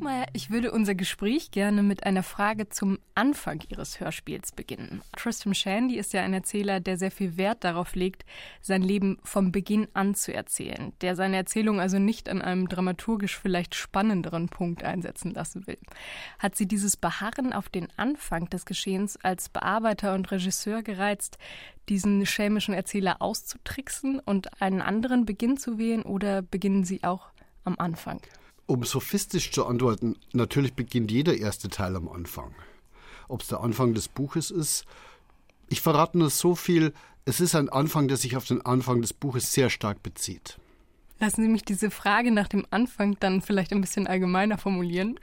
Burgmeier, ich würde unser Gespräch gerne mit einer Frage zum Anfang Ihres Hörspiels beginnen. Tristram Shandy ist ja ein Erzähler, der sehr viel Wert darauf legt, sein Leben vom Beginn an zu erzählen, der seine Erzählung also nicht an einem dramaturgisch vielleicht spannenderen Punkt einsetzen lassen will. Hat Sie dieses Beharren auf den Anfang des Geschehens als Bearbeiter und Regisseur gereizt, diesen schelmischen Erzähler auszutricksen und einen anderen Beginn zu wählen oder beginnen Sie auch am Anfang? Um sophistisch zu antworten, natürlich beginnt jeder erste Teil am Anfang. Ob es der Anfang des Buches ist, ich verrate nur so viel, es ist ein Anfang, der sich auf den Anfang des Buches sehr stark bezieht. Lassen Sie mich diese Frage nach dem Anfang dann vielleicht ein bisschen allgemeiner formulieren.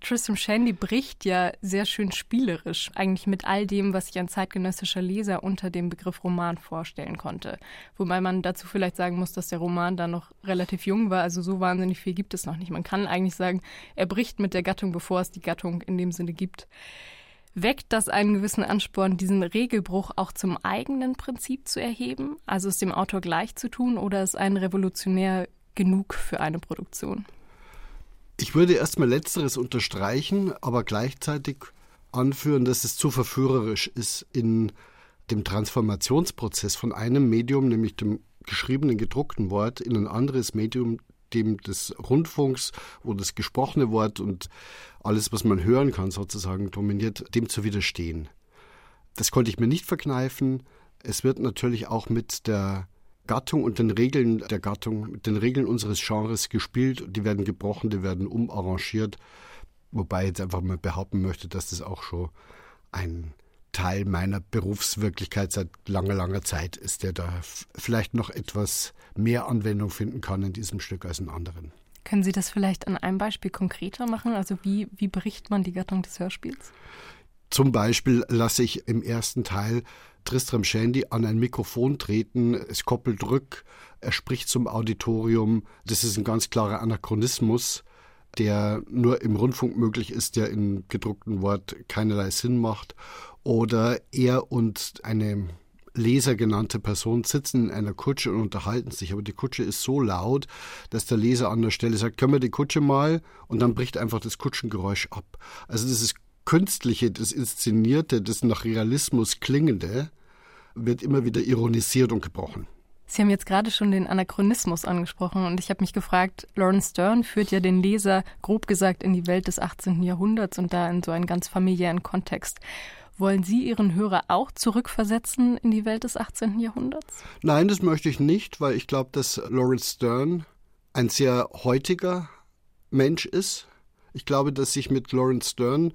Tristram Shandy bricht ja sehr schön spielerisch eigentlich mit all dem, was sich ein zeitgenössischer Leser unter dem Begriff Roman vorstellen konnte. Wobei man dazu vielleicht sagen muss, dass der Roman da noch relativ jung war, also so wahnsinnig viel gibt es noch nicht. Man kann eigentlich sagen, er bricht mit der Gattung, bevor es die Gattung in dem Sinne gibt. Weckt das einen gewissen Ansporn, diesen Regelbruch auch zum eigenen Prinzip zu erheben, also es dem Autor gleich zu tun, oder ist ein revolutionär genug für eine Produktion? Ich würde erstmal letzteres unterstreichen, aber gleichzeitig anführen, dass es zu verführerisch ist in dem Transformationsprozess von einem Medium, nämlich dem geschriebenen, gedruckten Wort, in ein anderes Medium, dem des Rundfunks, wo das gesprochene Wort und alles, was man hören kann, sozusagen dominiert, dem zu widerstehen. Das konnte ich mir nicht verkneifen. Es wird natürlich auch mit der Gattung und den Regeln der Gattung, mit den Regeln unseres Genres gespielt. Die werden gebrochen, die werden umarrangiert. Wobei ich jetzt einfach mal behaupten möchte, dass das auch schon ein Teil meiner Berufswirklichkeit seit langer, langer Zeit ist, der da vielleicht noch etwas mehr Anwendung finden kann in diesem Stück als in anderen. Können Sie das vielleicht an einem Beispiel konkreter machen? Also wie, wie berichtet man die Gattung des Hörspiels? Zum Beispiel lasse ich im ersten Teil Tristram Shandy an ein Mikrofon treten, es koppelt rück, er spricht zum Auditorium. Das ist ein ganz klarer Anachronismus, der nur im Rundfunk möglich ist, der im gedruckten Wort keinerlei Sinn macht. Oder er und eine Leser genannte Person sitzen in einer Kutsche und unterhalten sich, aber die Kutsche ist so laut, dass der Leser an der Stelle sagt, können wir die Kutsche mal? Und dann bricht einfach das Kutschengeräusch ab. Also das ist Künstliche, das Inszenierte, das nach Realismus klingende, wird immer wieder ironisiert und gebrochen. Sie haben jetzt gerade schon den Anachronismus angesprochen und ich habe mich gefragt, Lawrence Stern führt ja den Leser grob gesagt in die Welt des 18. Jahrhunderts und da in so einen ganz familiären Kontext. Wollen Sie Ihren Hörer auch zurückversetzen in die Welt des 18. Jahrhunderts? Nein, das möchte ich nicht, weil ich glaube, dass Lawrence Stern ein sehr heutiger Mensch ist. Ich glaube, dass sich mit Lawrence Stern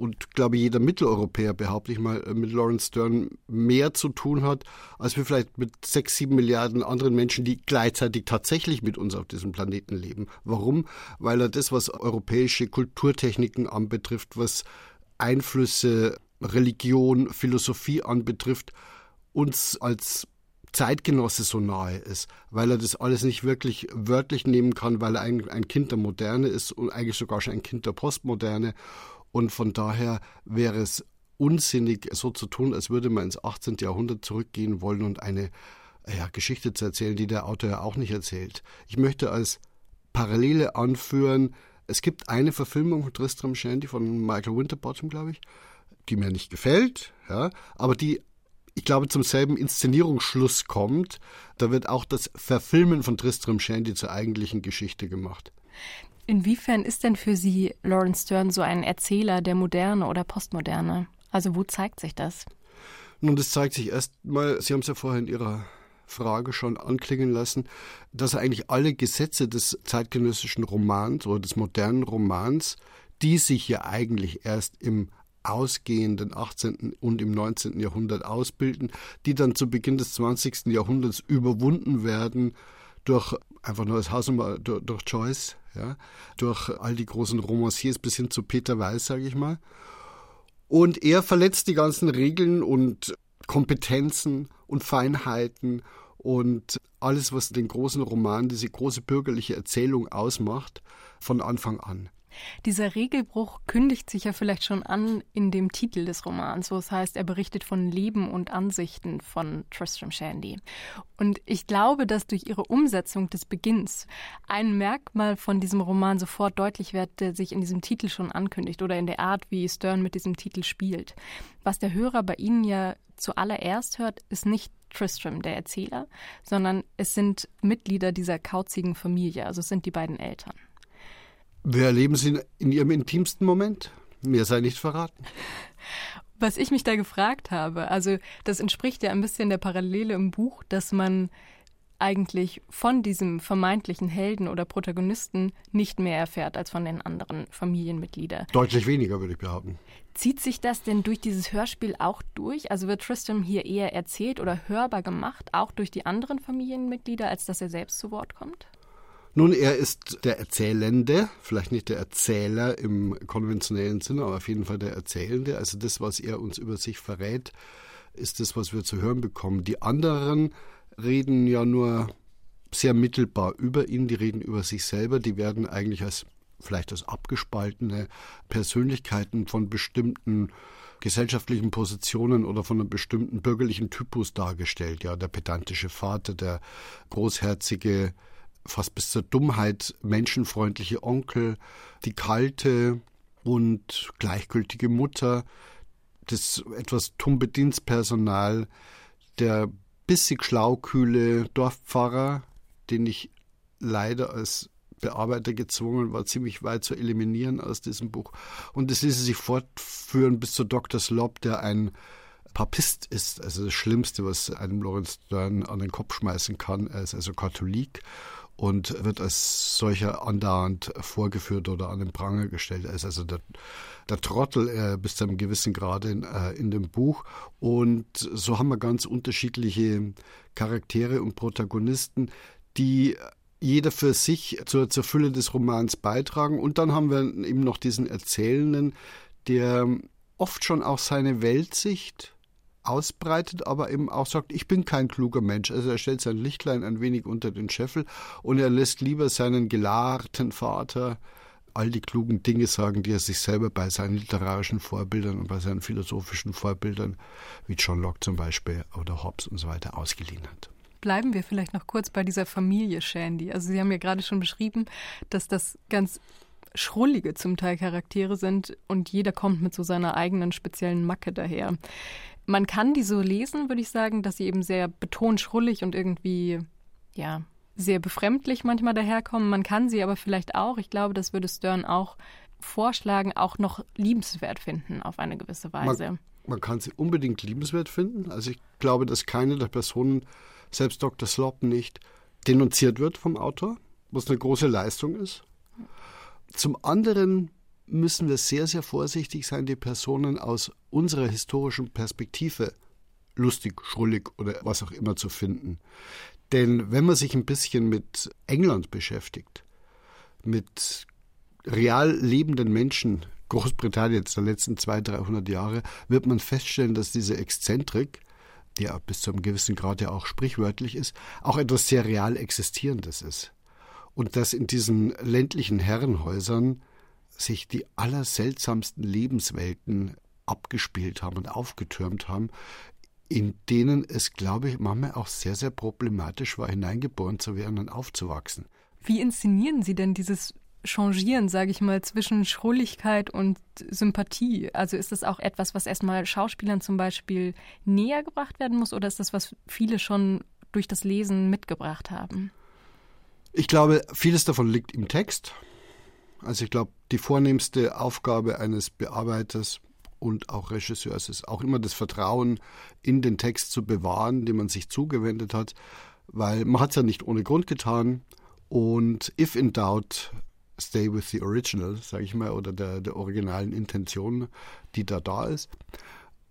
und glaube jeder Mitteleuropäer, behaupte ich mal, äh, mit Lawrence Stern mehr zu tun hat, als wir vielleicht mit sechs, sieben Milliarden anderen Menschen, die gleichzeitig tatsächlich mit uns auf diesem Planeten leben. Warum? Weil er das, was europäische Kulturtechniken anbetrifft, was Einflüsse, Religion, Philosophie anbetrifft, uns als Zeitgenosse so nahe ist, weil er das alles nicht wirklich wörtlich nehmen kann, weil er ein, ein Kind der Moderne ist und eigentlich sogar schon ein Kind der Postmoderne und von daher wäre es unsinnig, so zu tun, als würde man ins 18. Jahrhundert zurückgehen wollen und eine ja, Geschichte zu erzählen, die der Autor ja auch nicht erzählt. Ich möchte als Parallele anführen, es gibt eine Verfilmung von Tristram Shandy von Michael Winterbottom, glaube ich, die mir nicht gefällt, ja, aber die ich glaube, zum selben Inszenierungsschluss kommt. Da wird auch das Verfilmen von Tristram Shandy zur eigentlichen Geschichte gemacht. Inwiefern ist denn für Sie Lawrence Stern so ein Erzähler der Moderne oder Postmoderne? Also wo zeigt sich das? Nun, das zeigt sich erstmal, Sie haben es ja vorher in Ihrer Frage schon anklingen lassen, dass er eigentlich alle Gesetze des zeitgenössischen Romans oder des modernen Romans, die sich ja eigentlich erst im ausgehenden 18. und im 19. Jahrhundert ausbilden, die dann zu Beginn des 20. Jahrhunderts überwunden werden durch einfach nur als Hausnummer durch, durch Joyce, ja, durch all die großen Romanciers bis hin zu Peter Weiß, sage ich mal. Und er verletzt die ganzen Regeln und Kompetenzen und Feinheiten und alles, was den großen Roman, diese große bürgerliche Erzählung ausmacht, von Anfang an. Dieser Regelbruch kündigt sich ja vielleicht schon an in dem Titel des Romans, wo es heißt, er berichtet von Leben und Ansichten von Tristram Shandy. Und ich glaube, dass durch ihre Umsetzung des Beginns ein Merkmal von diesem Roman sofort deutlich wird, der sich in diesem Titel schon ankündigt oder in der Art, wie Stern mit diesem Titel spielt. Was der Hörer bei Ihnen ja zuallererst hört, ist nicht Tristram, der Erzähler, sondern es sind Mitglieder dieser kauzigen Familie, also es sind die beiden Eltern. Wer erleben Sie in Ihrem intimsten Moment? Mir sei nicht verraten. Was ich mich da gefragt habe, also das entspricht ja ein bisschen der Parallele im Buch, dass man eigentlich von diesem vermeintlichen Helden oder Protagonisten nicht mehr erfährt als von den anderen Familienmitgliedern. Deutlich weniger, würde ich behaupten. Zieht sich das denn durch dieses Hörspiel auch durch? Also wird Tristan hier eher erzählt oder hörbar gemacht, auch durch die anderen Familienmitglieder, als dass er selbst zu Wort kommt? Nun, er ist der Erzählende, vielleicht nicht der Erzähler im konventionellen Sinne, aber auf jeden Fall der Erzählende. Also das, was er uns über sich verrät, ist das, was wir zu hören bekommen. Die anderen reden ja nur sehr mittelbar über ihn, die reden über sich selber, die werden eigentlich als vielleicht als abgespaltene Persönlichkeiten von bestimmten gesellschaftlichen Positionen oder von einem bestimmten bürgerlichen Typus dargestellt. Ja, der pedantische Vater, der großherzige fast bis zur Dummheit menschenfreundliche Onkel, die kalte und gleichgültige Mutter, das etwas tumbe Dienstpersonal, der bissig schlaukühle Dorfpfarrer, den ich leider als Bearbeiter gezwungen war, ziemlich weit zu eliminieren aus diesem Buch. Und es ließe sich fortführen bis zu Dr. Slob, der ein Papist ist, also das Schlimmste, was einem Lawrence Stern an den Kopf schmeißen kann. Er ist also Katholik und wird als solcher andauernd vorgeführt oder an den Pranger gestellt. Er ist also der, der Trottel äh, bis zu einem gewissen Grad in, äh, in dem Buch. Und so haben wir ganz unterschiedliche Charaktere und Protagonisten, die jeder für sich zur, zur Fülle des Romans beitragen. Und dann haben wir eben noch diesen Erzählenden, der oft schon auch seine Weltsicht ausbreitet, aber eben auch sagt, ich bin kein kluger Mensch. Also er stellt sein Lichtlein ein wenig unter den Scheffel und er lässt lieber seinen gelahrten Vater all die klugen Dinge sagen, die er sich selber bei seinen literarischen Vorbildern und bei seinen philosophischen Vorbildern, wie John Locke zum Beispiel oder Hobbes und so weiter, ausgeliehen hat. Bleiben wir vielleicht noch kurz bei dieser Familie Shandy. Also Sie haben ja gerade schon beschrieben, dass das ganz schrullige zum Teil Charaktere sind und jeder kommt mit so seiner eigenen speziellen Macke daher. Man kann die so lesen, würde ich sagen, dass sie eben sehr betont schrullig und irgendwie, ja, sehr befremdlich manchmal daherkommen. Man kann sie aber vielleicht auch, ich glaube, das würde Stern auch vorschlagen, auch noch liebenswert finden auf eine gewisse Weise. Man, man kann sie unbedingt liebenswert finden. Also ich glaube, dass keine der Personen, selbst Dr. Slop nicht, denunziert wird vom Autor, was eine große Leistung ist. Zum anderen müssen wir sehr, sehr vorsichtig sein, die Personen aus unserer historischen Perspektive lustig, schrullig oder was auch immer zu finden. Denn wenn man sich ein bisschen mit England beschäftigt, mit real lebenden Menschen Großbritanniens der letzten 200, 300 Jahre, wird man feststellen, dass diese Exzentrik, die ja bis zu einem gewissen Grad ja auch sprichwörtlich ist, auch etwas sehr real Existierendes ist. Und dass in diesen ländlichen Herrenhäusern sich die allerseltsamsten Lebenswelten abgespielt haben und aufgetürmt haben, in denen es, glaube ich, manchmal auch sehr, sehr problematisch war, hineingeboren zu werden und aufzuwachsen. Wie inszenieren Sie denn dieses Changieren, sage ich mal, zwischen Schrulligkeit und Sympathie? Also ist das auch etwas, was erstmal Schauspielern zum Beispiel näher gebracht werden muss oder ist das, was viele schon durch das Lesen mitgebracht haben? Ich glaube, vieles davon liegt im Text. Also ich glaube, die vornehmste Aufgabe eines Bearbeiters und auch Regisseurs ist auch immer das Vertrauen in den Text zu bewahren, dem man sich zugewendet hat, weil man hat es ja nicht ohne Grund getan. Und if in doubt, stay with the original, sage ich mal, oder der, der originalen Intention, die da da ist.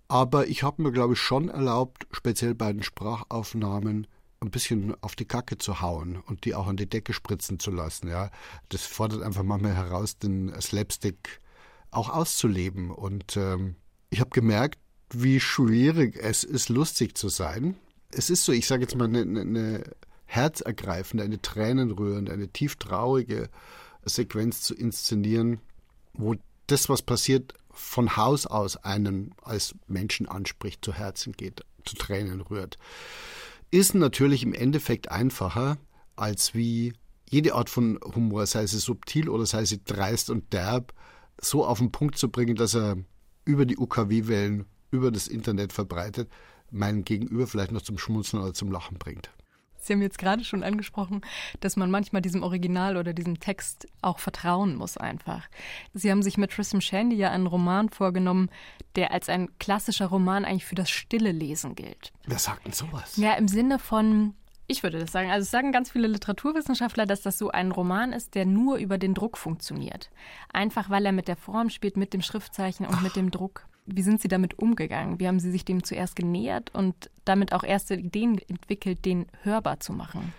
Aber ich habe mir, glaube ich, schon erlaubt, speziell bei den Sprachaufnahmen, ein bisschen auf die Kacke zu hauen und die auch an die Decke spritzen zu lassen. Ja, das fordert einfach manchmal heraus, den Slapstick auch auszuleben. Und ähm, ich habe gemerkt, wie schwierig es ist, lustig zu sein. Es ist so, ich sage jetzt mal, eine, eine herzergreifende, eine tränenrührende, eine tief traurige Sequenz zu inszenieren, wo das, was passiert, von Haus aus einen als Menschen anspricht, zu Herzen geht, zu Tränen rührt. Ist natürlich im Endeffekt einfacher, als wie jede Art von Humor, sei sie subtil oder sei sie dreist und derb, so auf den Punkt zu bringen, dass er über die UKW-Wellen, über das Internet verbreitet, meinen Gegenüber vielleicht noch zum Schmunzeln oder zum Lachen bringt. Sie haben jetzt gerade schon angesprochen, dass man manchmal diesem Original oder diesem Text auch vertrauen muss einfach. Sie haben sich mit Tristram Shandy ja einen Roman vorgenommen, der als ein klassischer Roman eigentlich für das stille Lesen gilt. Wer sagt denn sowas? Ja, im Sinne von, ich würde das sagen. Also es sagen ganz viele Literaturwissenschaftler, dass das so ein Roman ist, der nur über den Druck funktioniert. Einfach weil er mit der Form spielt, mit dem Schriftzeichen und Ach. mit dem Druck. Wie sind Sie damit umgegangen? Wie haben Sie sich dem zuerst genähert und damit auch erste Ideen entwickelt, den hörbar zu machen?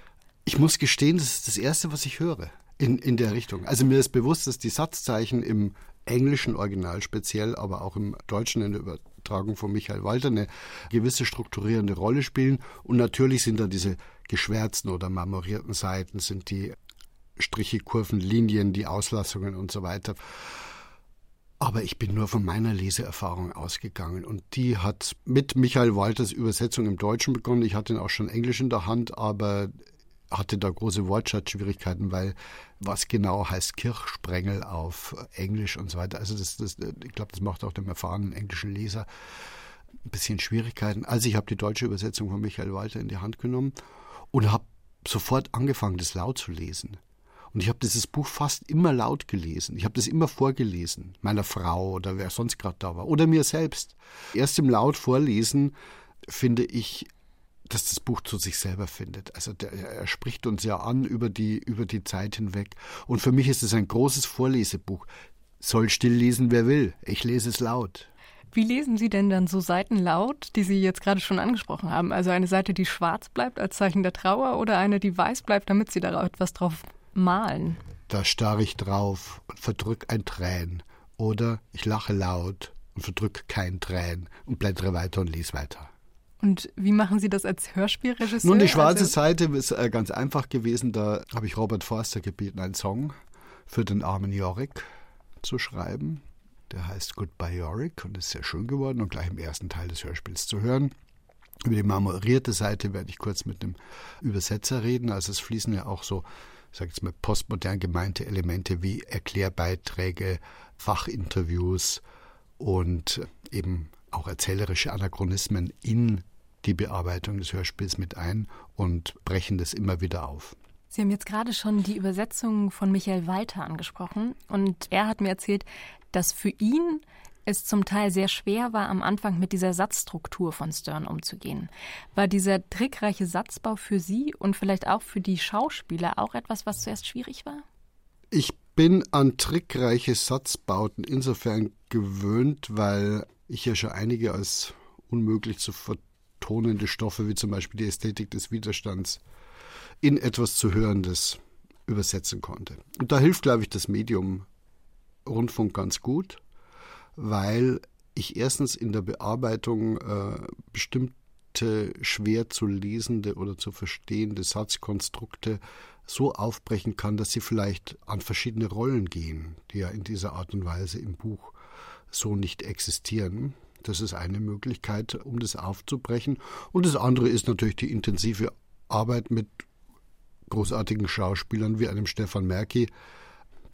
Ich muss gestehen, das ist das Erste, was ich höre in, in der Richtung. Also mir ist bewusst, dass die Satzzeichen im englischen Original speziell, aber auch im Deutschen in der Übertragung von Michael Walter eine gewisse strukturierende Rolle spielen. Und natürlich sind da diese geschwärzten oder marmorierten Seiten, sind die Striche, Kurven, Linien, die Auslassungen und so weiter. Aber ich bin nur von meiner Leseerfahrung ausgegangen und die hat mit Michael Walters Übersetzung im Deutschen begonnen. Ich hatte ihn auch schon Englisch in der Hand, aber hatte da große Wortschatzschwierigkeiten, weil was genau heißt Kirchsprengel auf Englisch und so weiter. Also das, das ich glaube, das macht auch dem erfahrenen englischen Leser ein bisschen Schwierigkeiten. Also ich habe die deutsche Übersetzung von Michael Walter in die Hand genommen und habe sofort angefangen, das laut zu lesen. Und ich habe dieses Buch fast immer laut gelesen. Ich habe das immer vorgelesen, meiner Frau oder wer sonst gerade da war oder mir selbst. Erst im laut Vorlesen finde ich, dass das Buch zu sich selber findet. Also der, er spricht uns ja an über die, über die Zeit hinweg. Und für mich ist es ein großes Vorlesebuch. Soll still lesen, wer will. Ich lese es laut. Wie lesen Sie denn dann so Seiten laut, die Sie jetzt gerade schon angesprochen haben? Also eine Seite, die schwarz bleibt als Zeichen der Trauer oder eine, die weiß bleibt, damit Sie da etwas drauf malen? Da starre ich drauf und verdrück ein Trän. Oder ich lache laut und verdrück kein Trän und blättere weiter und lese weiter. Und wie machen Sie das als Hörspielregisseur? Nun, die schwarze also Seite ist äh, ganz einfach gewesen. Da habe ich Robert Forster gebeten, einen Song für den armen Yorick zu schreiben. Der heißt Goodbye Yorick und ist sehr schön geworden und gleich im ersten Teil des Hörspiels zu hören. Über die marmorierte Seite werde ich kurz mit dem Übersetzer reden. Also es fließen ja auch so, sage jetzt mal, postmodern gemeinte Elemente wie Erklärbeiträge, Fachinterviews und eben auch erzählerische Anachronismen in die Bearbeitung des Hörspiels mit ein und brechen das immer wieder auf. Sie haben jetzt gerade schon die Übersetzung von Michael Walter angesprochen und er hat mir erzählt, dass für ihn es zum Teil sehr schwer war, am Anfang mit dieser Satzstruktur von Stern umzugehen. War dieser trickreiche Satzbau für Sie und vielleicht auch für die Schauspieler auch etwas, was zuerst schwierig war? Ich bin an trickreiche Satzbauten insofern gewöhnt, weil ich ja schon einige als unmöglich zu vertonende Stoffe, wie zum Beispiel die Ästhetik des Widerstands, in etwas zu Hörendes übersetzen konnte. Und da hilft, glaube ich, das Medium Rundfunk ganz gut, weil ich erstens in der Bearbeitung äh, bestimmte schwer zu lesende oder zu verstehende Satzkonstrukte so aufbrechen kann, dass sie vielleicht an verschiedene Rollen gehen, die ja in dieser Art und Weise im Buch so nicht existieren. Das ist eine Möglichkeit, um das aufzubrechen. Und das andere ist natürlich die intensive Arbeit mit großartigen Schauspielern wie einem Stefan Merki,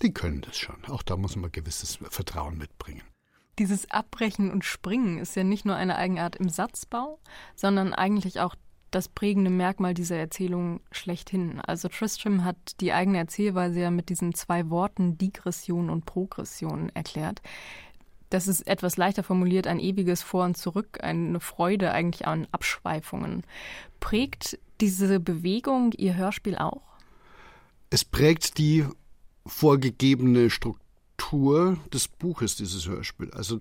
die können das schon. Auch da muss man gewisses Vertrauen mitbringen. Dieses Abbrechen und Springen ist ja nicht nur eine Eigenart im Satzbau, sondern eigentlich auch das prägende Merkmal dieser Erzählung schlechthin. Also Tristram hat die eigene Erzählweise ja mit diesen zwei Worten Digression und Progression erklärt. Das ist etwas leichter formuliert, ein ewiges Vor und Zurück, eine Freude eigentlich an Abschweifungen. Prägt diese Bewegung Ihr Hörspiel auch? Es prägt die vorgegebene Struktur des Buches, dieses Hörspiel. Also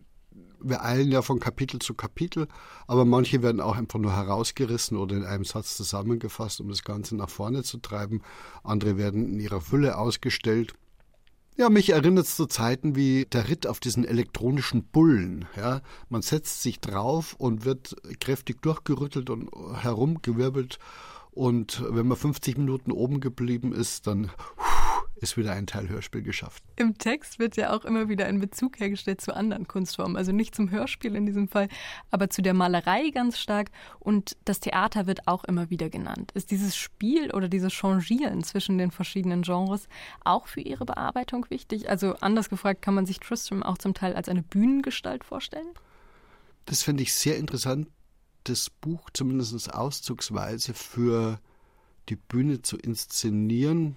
wir eilen ja von Kapitel zu Kapitel, aber manche werden auch einfach nur herausgerissen oder in einem Satz zusammengefasst, um das Ganze nach vorne zu treiben. Andere werden in ihrer Fülle ausgestellt. Ja, mich erinnert es zu Zeiten wie der Ritt auf diesen elektronischen Bullen. Ja, man setzt sich drauf und wird kräftig durchgerüttelt und herumgewirbelt. Und wenn man 50 Minuten oben geblieben ist, dann ist wieder ein Teil Hörspiel geschafft. Im Text wird ja auch immer wieder ein Bezug hergestellt zu anderen Kunstformen. Also nicht zum Hörspiel in diesem Fall, aber zu der Malerei ganz stark. Und das Theater wird auch immer wieder genannt. Ist dieses Spiel oder dieses Changieren zwischen den verschiedenen Genres auch für Ihre Bearbeitung wichtig? Also anders gefragt, kann man sich Tristram auch zum Teil als eine Bühnengestalt vorstellen? Das finde ich sehr interessant, das Buch zumindest auszugsweise für die Bühne zu inszenieren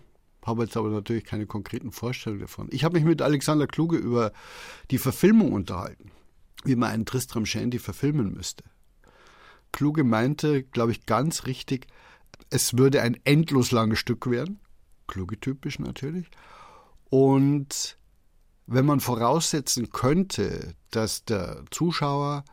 habe jetzt aber natürlich keine konkreten Vorstellungen davon. Ich habe mich mit Alexander Kluge über die Verfilmung unterhalten, wie man einen Tristram Shandy verfilmen müsste. Kluge meinte, glaube ich, ganz richtig, es würde ein endlos langes Stück werden. Kluge typisch natürlich. Und wenn man voraussetzen könnte, dass der Zuschauer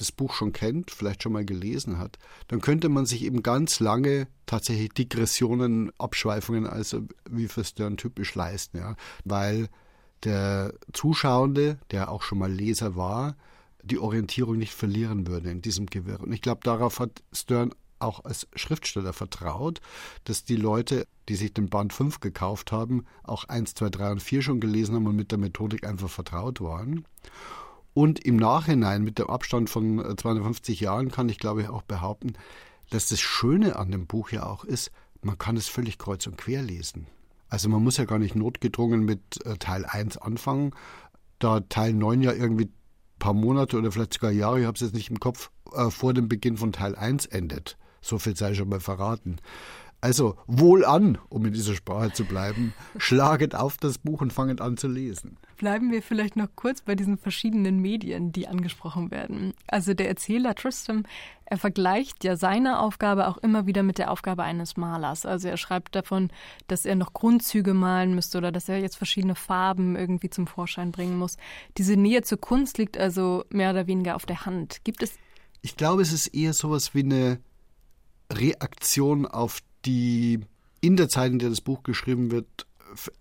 das Buch schon kennt, vielleicht schon mal gelesen hat, dann könnte man sich eben ganz lange tatsächlich Digressionen, Abschweifungen, also wie für Stern typisch leisten, ja, weil der Zuschauende, der auch schon mal Leser war, die Orientierung nicht verlieren würde in diesem Gewirr. Und ich glaube, darauf hat Stern auch als Schriftsteller vertraut, dass die Leute, die sich den Band 5 gekauft haben, auch 1, 2, 3 und 4 schon gelesen haben und mit der Methodik einfach vertraut waren. Und im Nachhinein, mit dem Abstand von 250 äh, Jahren, kann ich glaube ich auch behaupten, dass das Schöne an dem Buch ja auch ist, man kann es völlig kreuz und quer lesen. Also man muss ja gar nicht notgedrungen mit äh, Teil 1 anfangen, da Teil 9 ja irgendwie ein paar Monate oder vielleicht sogar Jahre, ich habe es jetzt nicht im Kopf, äh, vor dem Beginn von Teil 1 endet. So viel sei schon mal verraten. Also wohlan, um in dieser Sprache zu bleiben, schlaget auf das Buch und fanget an zu lesen. Bleiben wir vielleicht noch kurz bei diesen verschiedenen Medien, die angesprochen werden. Also der Erzähler Tristram, er vergleicht ja seine Aufgabe auch immer wieder mit der Aufgabe eines Malers. Also er schreibt davon, dass er noch Grundzüge malen müsste oder dass er jetzt verschiedene Farben irgendwie zum Vorschein bringen muss. Diese Nähe zur Kunst liegt also mehr oder weniger auf der Hand. Gibt es ich glaube, es ist eher sowas wie eine Reaktion auf die in der Zeit, in der das Buch geschrieben wird,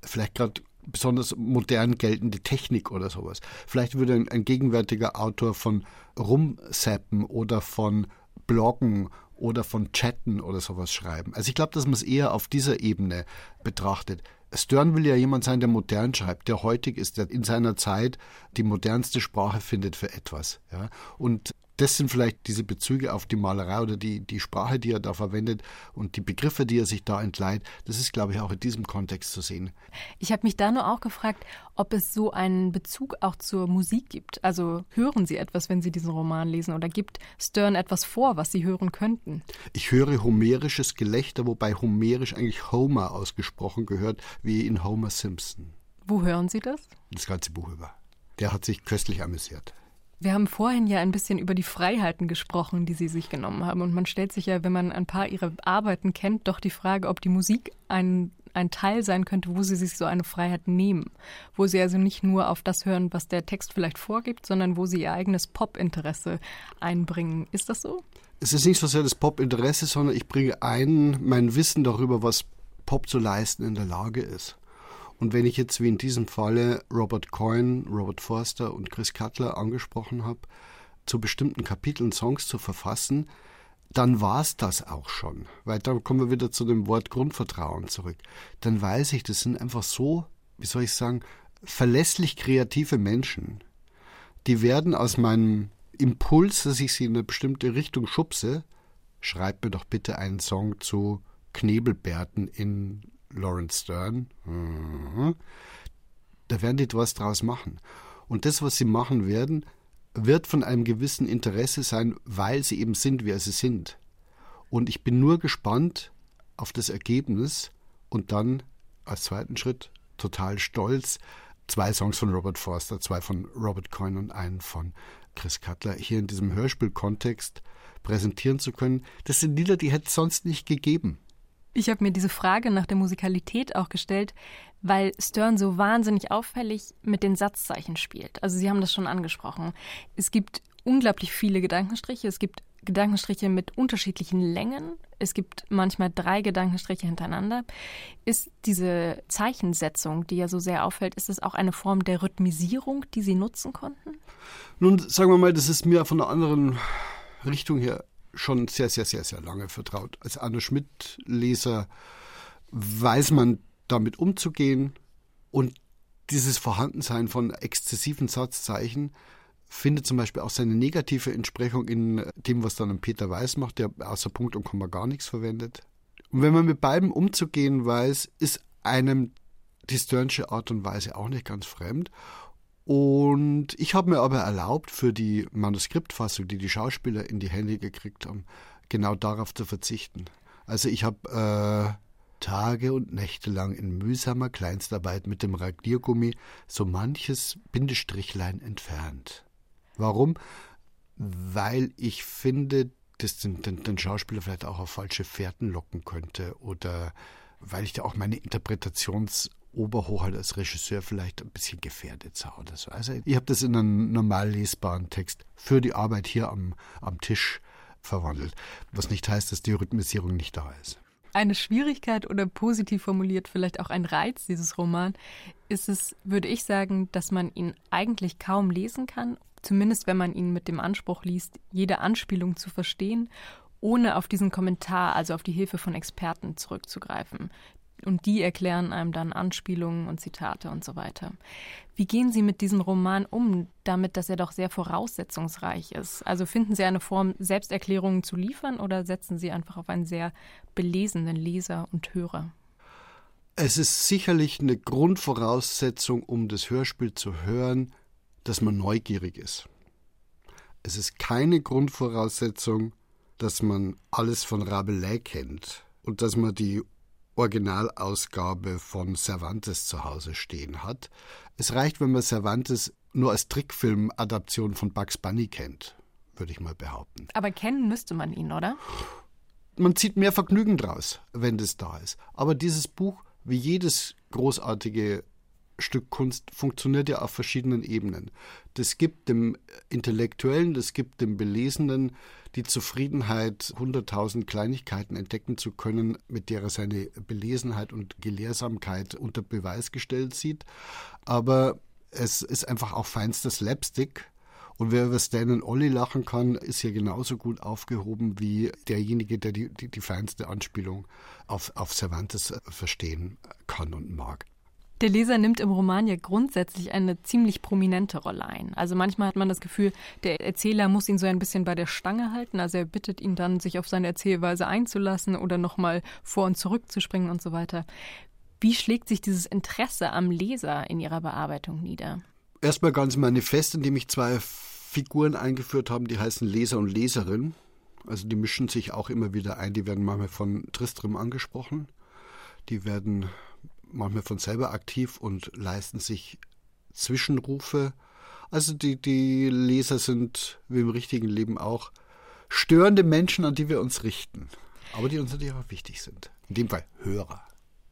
vielleicht gerade besonders modern geltende Technik oder sowas. Vielleicht würde ein, ein gegenwärtiger Autor von Rumsappen oder von Bloggen oder von Chatten oder sowas schreiben. Also ich glaube, dass man es eher auf dieser Ebene betrachtet. Stern will ja jemand sein, der modern schreibt, der heutig ist, der in seiner Zeit die modernste Sprache findet für etwas. Ja? Und das sind vielleicht diese Bezüge auf die Malerei oder die, die Sprache, die er da verwendet und die Begriffe, die er sich da entleiht. Das ist, glaube ich, auch in diesem Kontext zu sehen. Ich habe mich da nur auch gefragt, ob es so einen Bezug auch zur Musik gibt. Also hören Sie etwas, wenn Sie diesen Roman lesen oder gibt Stern etwas vor, was Sie hören könnten? Ich höre homerisches Gelächter, wobei homerisch eigentlich Homer ausgesprochen gehört, wie in Homer Simpson. Wo hören Sie das? Das ganze Buch über. Der hat sich köstlich amüsiert. Wir haben vorhin ja ein bisschen über die Freiheiten gesprochen, die Sie sich genommen haben. Und man stellt sich ja, wenn man ein paar Ihrer Arbeiten kennt, doch die Frage, ob die Musik ein, ein Teil sein könnte, wo Sie sich so eine Freiheit nehmen. Wo Sie also nicht nur auf das hören, was der Text vielleicht vorgibt, sondern wo Sie Ihr eigenes Pop-Interesse einbringen. Ist das so? Es ist nicht so sehr das Pop-Interesse, sondern ich bringe ein mein Wissen darüber, was Pop zu leisten in der Lage ist. Und wenn ich jetzt wie in diesem Falle Robert Coyne, Robert Forster und Chris Cutler angesprochen habe, zu bestimmten Kapiteln Songs zu verfassen, dann war es das auch schon. Weil da kommen wir wieder zu dem Wort Grundvertrauen zurück. Dann weiß ich, das sind einfach so, wie soll ich sagen, verlässlich kreative Menschen. Die werden aus meinem Impuls, dass ich sie in eine bestimmte Richtung schubse, schreib mir doch bitte einen Song zu Knebelbärten in Lawrence Stern. Mhm. Da werden die etwas draus machen. Und das, was sie machen werden, wird von einem gewissen Interesse sein, weil sie eben sind, wer sie sind. Und ich bin nur gespannt auf das Ergebnis und dann als zweiten Schritt total stolz, zwei Songs von Robert Forster, zwei von Robert Coyne und einen von Chris Cutler hier in diesem Hörspielkontext präsentieren zu können. Das sind Lieder, die hätte es sonst nicht gegeben. Ich habe mir diese Frage nach der Musikalität auch gestellt, weil Stern so wahnsinnig auffällig mit den Satzzeichen spielt. Also Sie haben das schon angesprochen. Es gibt unglaublich viele Gedankenstriche. Es gibt Gedankenstriche mit unterschiedlichen Längen. Es gibt manchmal drei Gedankenstriche hintereinander. Ist diese Zeichensetzung, die ja so sehr auffällt, ist es auch eine Form der Rhythmisierung, die Sie nutzen konnten? Nun, sagen wir mal, das ist mir von einer anderen Richtung her schon sehr, sehr, sehr, sehr lange vertraut. Als Anne Schmidt-Leser weiß man, damit umzugehen und dieses Vorhandensein von exzessiven Satzzeichen findet zum Beispiel auch seine negative Entsprechung in dem, was dann Peter Weiß macht, der außer Punkt und Komma gar nichts verwendet. Und wenn man mit beiden umzugehen weiß, ist einem die Sternsche Art und Weise auch nicht ganz fremd. Und ich habe mir aber erlaubt, für die Manuskriptfassung, die die Schauspieler in die Hände gekriegt haben, genau darauf zu verzichten. Also ich habe äh, Tage und Nächte lang in mühsamer Kleinstarbeit mit dem Radiergummi so manches Bindestrichlein entfernt. Warum? Weil ich finde, das den, den, Schauspieler vielleicht auch auf falsche Fährten locken könnte oder weil ich da auch meine Interpretationsoberhoheit als Regisseur vielleicht ein bisschen gefährdet sah oder so. Also ich habe das in einen normal lesbaren Text für die Arbeit hier am, am Tisch verwandelt, was nicht heißt, dass die Rhythmisierung nicht da ist. Eine Schwierigkeit oder positiv formuliert vielleicht auch ein Reiz dieses Roman ist es, würde ich sagen, dass man ihn eigentlich kaum lesen kann, zumindest wenn man ihn mit dem Anspruch liest, jede Anspielung zu verstehen, ohne auf diesen Kommentar, also auf die Hilfe von Experten zurückzugreifen, und die erklären einem dann Anspielungen und Zitate und so weiter. Wie gehen Sie mit diesem Roman um, damit, dass er doch sehr voraussetzungsreich ist? Also finden Sie eine Form, Selbsterklärungen zu liefern oder setzen Sie einfach auf einen sehr belesenen Leser und Hörer? Es ist sicherlich eine Grundvoraussetzung, um das Hörspiel zu hören, dass man neugierig ist. Es ist keine Grundvoraussetzung, dass man alles von Rabelais kennt und dass man die Originalausgabe von Cervantes zu Hause stehen hat. Es reicht, wenn man Cervantes nur als Trickfilm-Adaption von Bugs Bunny kennt, würde ich mal behaupten. Aber kennen müsste man ihn, oder? Man zieht mehr Vergnügen draus, wenn das da ist. Aber dieses Buch, wie jedes großartige Stück Kunst funktioniert ja auf verschiedenen Ebenen. Das gibt dem Intellektuellen, das gibt dem Belesenen die Zufriedenheit, hunderttausend Kleinigkeiten entdecken zu können, mit der er seine Belesenheit und Gelehrsamkeit unter Beweis gestellt sieht. Aber es ist einfach auch feinster Slapstick. Und wer über Stan und Olli lachen kann, ist ja genauso gut aufgehoben wie derjenige, der die, die, die feinste Anspielung auf, auf Cervantes verstehen kann und mag. Der Leser nimmt im Roman ja grundsätzlich eine ziemlich prominente Rolle ein. Also manchmal hat man das Gefühl, der Erzähler muss ihn so ein bisschen bei der Stange halten. Also er bittet ihn dann, sich auf seine Erzählweise einzulassen oder nochmal vor und zurück zu springen und so weiter. Wie schlägt sich dieses Interesse am Leser in Ihrer Bearbeitung nieder? Erstmal ganz manifest, indem ich zwei Figuren eingeführt habe, die heißen Leser und Leserin. Also die mischen sich auch immer wieder ein. Die werden manchmal von Tristram angesprochen. Die werden manchmal von selber aktiv und leisten sich Zwischenrufe. Also die, die Leser sind, wie im richtigen Leben auch, störende Menschen, an die wir uns richten, aber die uns natürlich auch wichtig sind. In dem Fall Hörer.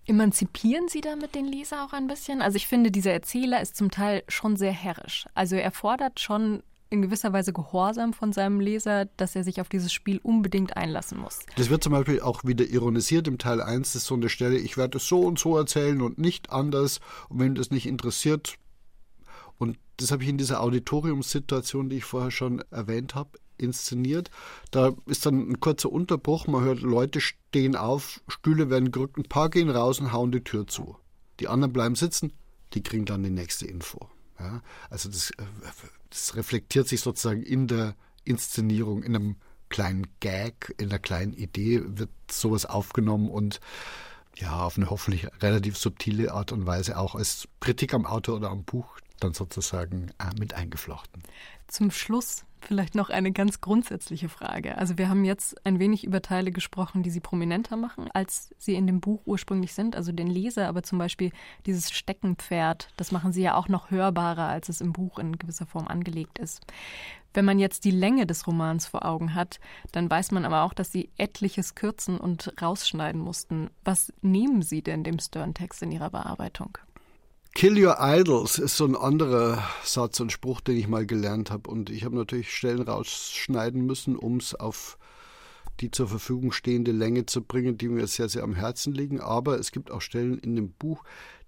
Emanzipieren Sie damit den Leser auch ein bisschen? Also ich finde, dieser Erzähler ist zum Teil schon sehr herrisch. Also er fordert schon in gewisser Weise Gehorsam von seinem Leser, dass er sich auf dieses Spiel unbedingt einlassen muss. Das wird zum Beispiel auch wieder ironisiert im Teil 1, das ist so eine Stelle, ich werde es so und so erzählen und nicht anders. Und wenn das nicht interessiert, und das habe ich in dieser Auditoriumssituation, die ich vorher schon erwähnt habe, inszeniert. Da ist dann ein kurzer Unterbruch, man hört, Leute stehen auf, Stühle werden gerückt, ein paar gehen raus und hauen die Tür zu. Die anderen bleiben sitzen, die kriegen dann die nächste Info. Ja, also das äh, das reflektiert sich sozusagen in der Inszenierung, in einem kleinen Gag, in einer kleinen Idee wird sowas aufgenommen und ja, auf eine hoffentlich relativ subtile Art und Weise auch als Kritik am Autor oder am Buch dann sozusagen äh, mit eingeflochten. Zum Schluss vielleicht noch eine ganz grundsätzliche Frage. Also wir haben jetzt ein wenig über Teile gesprochen, die sie prominenter machen, als sie in dem Buch ursprünglich sind, also den Leser, aber zum Beispiel dieses Steckenpferd, das machen sie ja auch noch hörbarer, als es im Buch in gewisser Form angelegt ist. Wenn man jetzt die Länge des Romans vor Augen hat, dann weiß man aber auch, dass sie etliches kürzen und rausschneiden mussten. Was nehmen Sie denn dem Stern-Text in Ihrer Bearbeitung? Kill Your Idols ist so ein anderer Satz und Spruch, den ich mal gelernt habe. Und ich habe natürlich Stellen rausschneiden müssen, um es auf die zur Verfügung stehende Länge zu bringen, die mir sehr, sehr am Herzen liegen. Aber es gibt auch Stellen in dem Buch,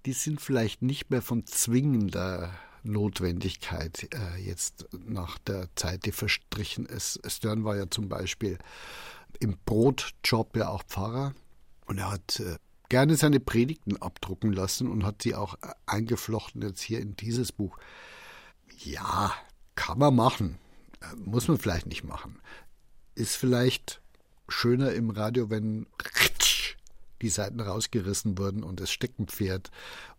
die sind vielleicht nicht mehr von zwingender Notwendigkeit äh, jetzt nach der Zeit, die verstrichen ist. Stern war ja zum Beispiel im Brotjob ja auch Pfarrer und er hat äh, gerne seine Predigten abdrucken lassen und hat sie auch eingeflochten jetzt hier in dieses Buch. Ja, kann man machen. Muss man vielleicht nicht machen. Ist vielleicht schöner im Radio, wenn die Seiten rausgerissen wurden und das Steckenpferd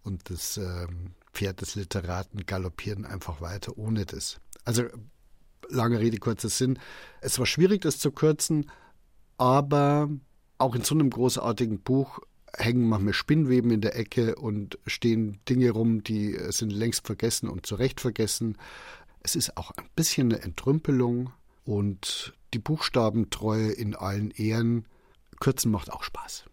und das ähm, Pferd des Literaten galoppieren einfach weiter ohne das. Also lange Rede, kurzer Sinn. Es war schwierig, das zu kürzen, aber auch in so einem großartigen Buch hängen manchmal Spinnweben in der Ecke und stehen Dinge rum, die sind längst vergessen und zu Recht vergessen. Es ist auch ein bisschen eine Entrümpelung und die Buchstabentreue in allen Ehren. Kürzen macht auch Spaß.